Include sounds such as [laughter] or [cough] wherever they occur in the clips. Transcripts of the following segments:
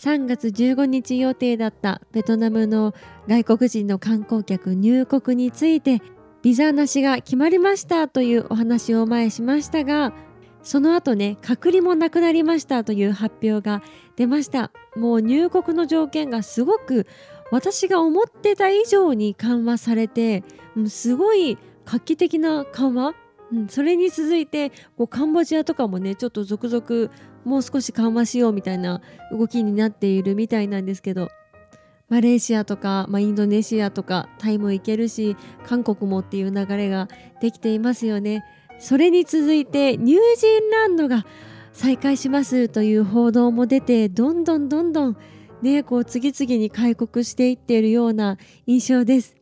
3月15日予定だったベトナムの外国人の観光客入国についてビザなしが決まりましたというお話を前しましたがその後ね隔離もなくなりましたという発表が出ました。もう入国の条件がすごく私が思ってた以上に緩和されてすごい画期的な緩和うん、それに続いてこうカンボジアとかもねちょっと続々もう少し緩和しようみたいな動きになっているみたいなんですけどマレーシアとか、まあ、インドネシアとかタイも行けるし韓国もっていう流れができていますよね。それに続いてニュージーランドが再開しますという報道も出てどんどんどんどんねこう次々に開国していっているような印象です。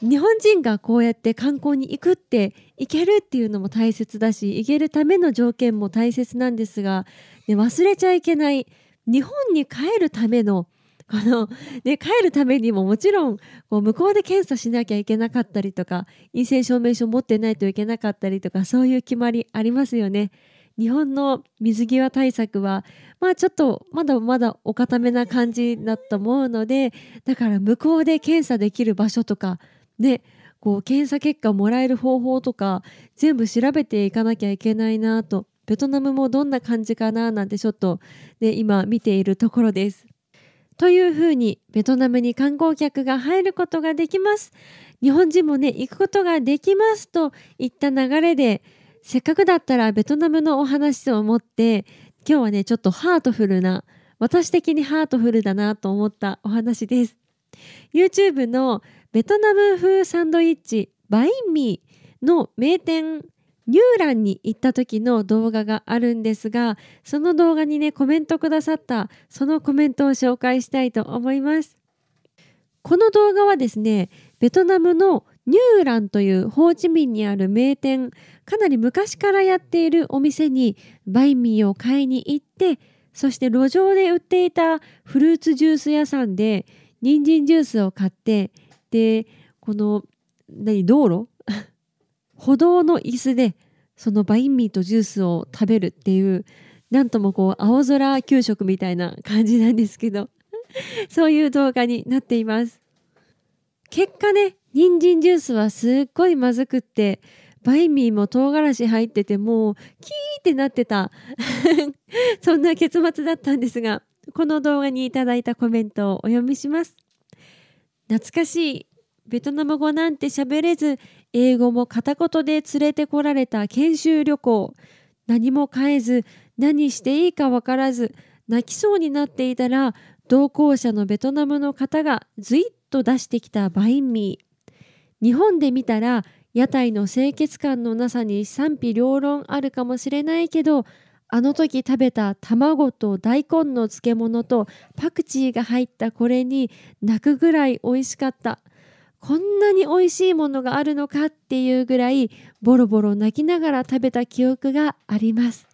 日本人がこうやって観光に行くって行けるっていうのも大切だし行けるための条件も大切なんですが、ね、忘れちゃいけない日本に帰るためのこの、ね、帰るためにももちろんこう向こうで検査しなきゃいけなかったりとか陰性証明書持ってないといけなかったりとかそういう決まりありますよね。日本の水際対策はまあちょっとまだまだお固めな感じだと思うのでだから向こうで検査できる場所とかでこう検査結果をもらえる方法とか全部調べていかなきゃいけないなとベトナムもどんな感じかななんてちょっと、ね、今見ているところです。というふうにベトナムに観光客が入ることができます。日本人もね行くことができますといった流れでせっかくだったらベトナムのお話を思って今日はねちょっとハートフルな私的にハートフルだなと思ったお話です。YouTube のベトナム風サンドイッチバインミーの名店ニューランに行った時の動画があるんですがその動画にねコメントくださったそのコメントを紹介したいと思います。この動画はですねベトナムのニューランというホーチミンにある名店かなり昔からやっているお店にバインミーを買いに行ってそして路上で売っていたフルーツジュース屋さんで人参ジュースを買ってでこの何道路？[laughs] 歩道の椅子でそのバインミーとジュースを食べるっていうなんともこう青空給食みたいな感じなんですけど [laughs] そういう動画になっています。結果ね人参ジュースはすっごいまずくってバインミーも唐辛子入っててもうキーってなってた。[laughs] そんな結末だったんですがこの動画にいただいたコメントをお読みします。懐かしいベトナム語なんて喋れず英語も片言で連れてこられた研修旅行。何も変えず何していいか分からず泣きそうになっていたら同行者のベトナムの方がずいっと出してきたバインミー。日本で見たら屋台の清潔感のなさに賛否両論あるかもしれないけどあの時食べた卵と大根の漬物とパクチーが入ったこれに泣くぐらい美味しかった。こんなに美味しいものがあるのかっていうぐらいボロボロ泣きながら食べた記憶があります。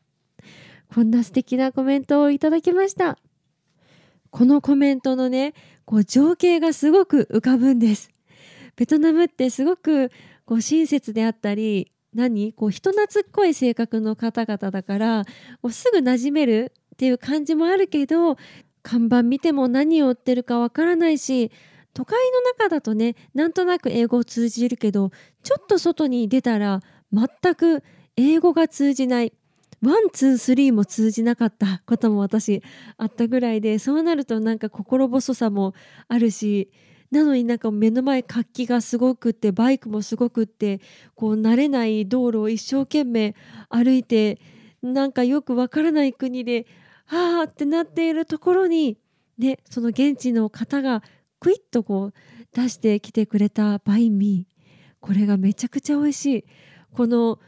こんな素敵なコメントをいただきました。このコメントのねこう情景がすごく浮かぶんです。ベトナムってすごくこう親切であったり何？こう人懐っこい性格の方々だからすぐ馴染めるっていう感じもあるけど看板見ても何を売ってるかわからないし都会の中だとねなんとなく英語を通じるけどちょっと外に出たら全く英語が通じない。 one two three も通じなかったことも私あったぐらいでそうなるとなんか心細さもあるしなのになんか目の前活気がすごくってバイクもすごくってこう慣れない道路を一生懸命歩いてなんかよくわからない国ではあってなっているところにねその現地の方がクイッとこう出してきてくれたバインミー。これがめちゃくちゃ美味しい。この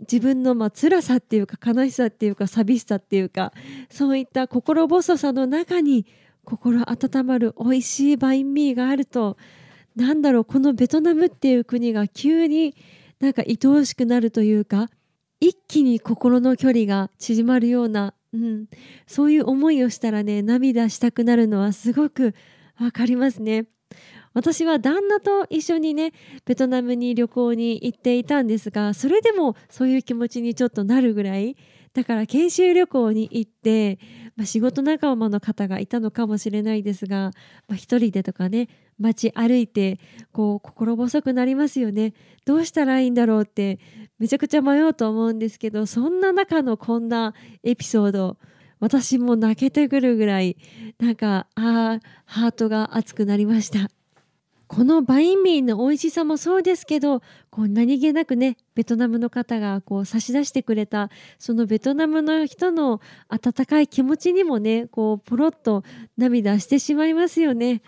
自分のまあ辛さっていうか悲しさっていうか寂しさっていうかそういった心細さの中に心温まる美味しいバインミーがあるとなんだろうこのベトナムっていう国が急になんか愛おしくなるというか一気に心の距離が縮まるような、うん、そういう思いをしたらね涙したくなるのはすごくわかりますね。私は旦那と一緒にねベトナムに旅行に行っていたんですがそれでもそういう気持ちにちょっとなるぐらいだから研修旅行に行って、まあ、仕事仲間の方がいたのかもしれないですが、まあ、一人でとかね街歩いてこう心細くなりますよねどうしたらいいんだろうってめちゃくちゃ迷うと思うんですけどそんな中のこんなエピソード私も泣けてくるぐらいなんかあーハートが熱くなりました。このバインミーの美味しさもそうですけどこう何気なくねベトナムの方がこう差し出してくれたそのベトナムの人の温かい気持ちにもねこうポロッと涙してしまいますよね。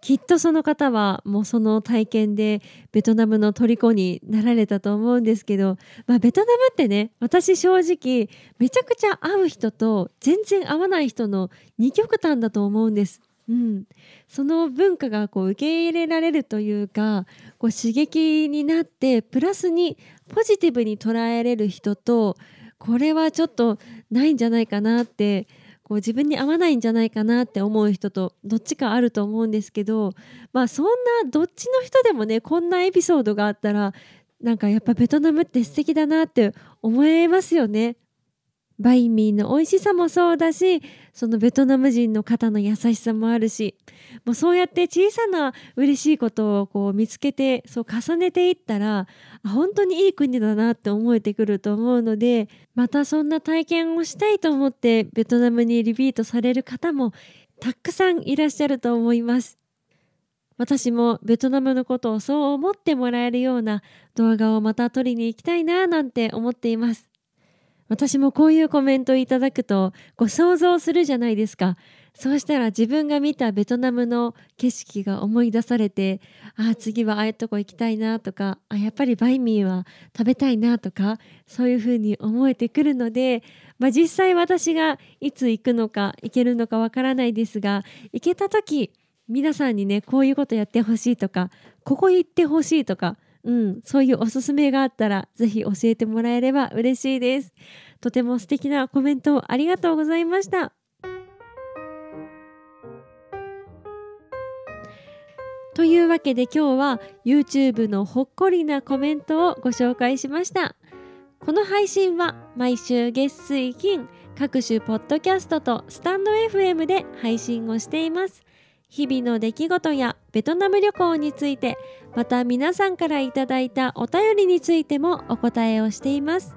きっとその方はもうその体験でベトナムの虜になられたと思うんですけど、まあ、ベトナムってね私正直めちゃくちゃ合う人と全然合わない人の2極端だと思うんです。うん、その文化がこう受け入れられるというかこう刺激になってプラスにポジティブに捉えれる人とこれはちょっとないんじゃないかなってこう自分に合わないんじゃないかなって思う人とどっちかあると思うんですけどまあそんなどっちの人でもねこんなエピソードがあったらなんかやっぱベトナムって素敵だなって思えますよね。バインミーの美味しさもそうだしそのベトナム人の方の優しさもあるしもうそうやって小さな嬉しいことをこう見つけてそう重ねていったら本当にいい国だなって思えてくると思うのでまたそんな体験をしたいと思ってベトナムにリピートされる方もたくさんいらっしゃると思います。私もベトナムのことをそう思ってもらえるような動画をまた撮りに行きたいななんて思っています。私もこういうコメントいただくとこう想像するじゃないですか。そうしたら自分が見たベトナムの景色が思い出されてああ次はああいうとこ行きたいなとかあやっぱりバイミーは食べたいなとかそういうふうに思えてくるので、まあ、実際私がいつ行くのか行けるのかわからないですが行けた時皆さんにねこういうことやってほしいとかここ行ってほしいとかうん、そういうおすすめがあったらぜひ教えてもらえれば嬉しいです。とても素敵なコメントありがとうございました。というわけで今日は YouTube のほっこりなコメントをご紹介しました。この配信は毎週月水金各種ポッドキャストとスタンド FM で配信をしています。日々の出来事やベトナム旅行についてまた皆さんからいただいたお便りについてもお答えをしています。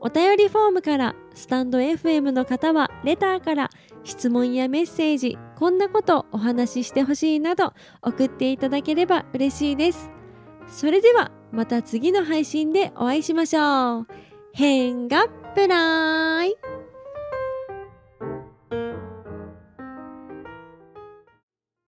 お便りフォームからスタンド FM の方はレターから質問やメッセージこんなことお話ししてほしいなど送っていただければ嬉しいです。それではまた次の配信でお会いしましょう。変がプライ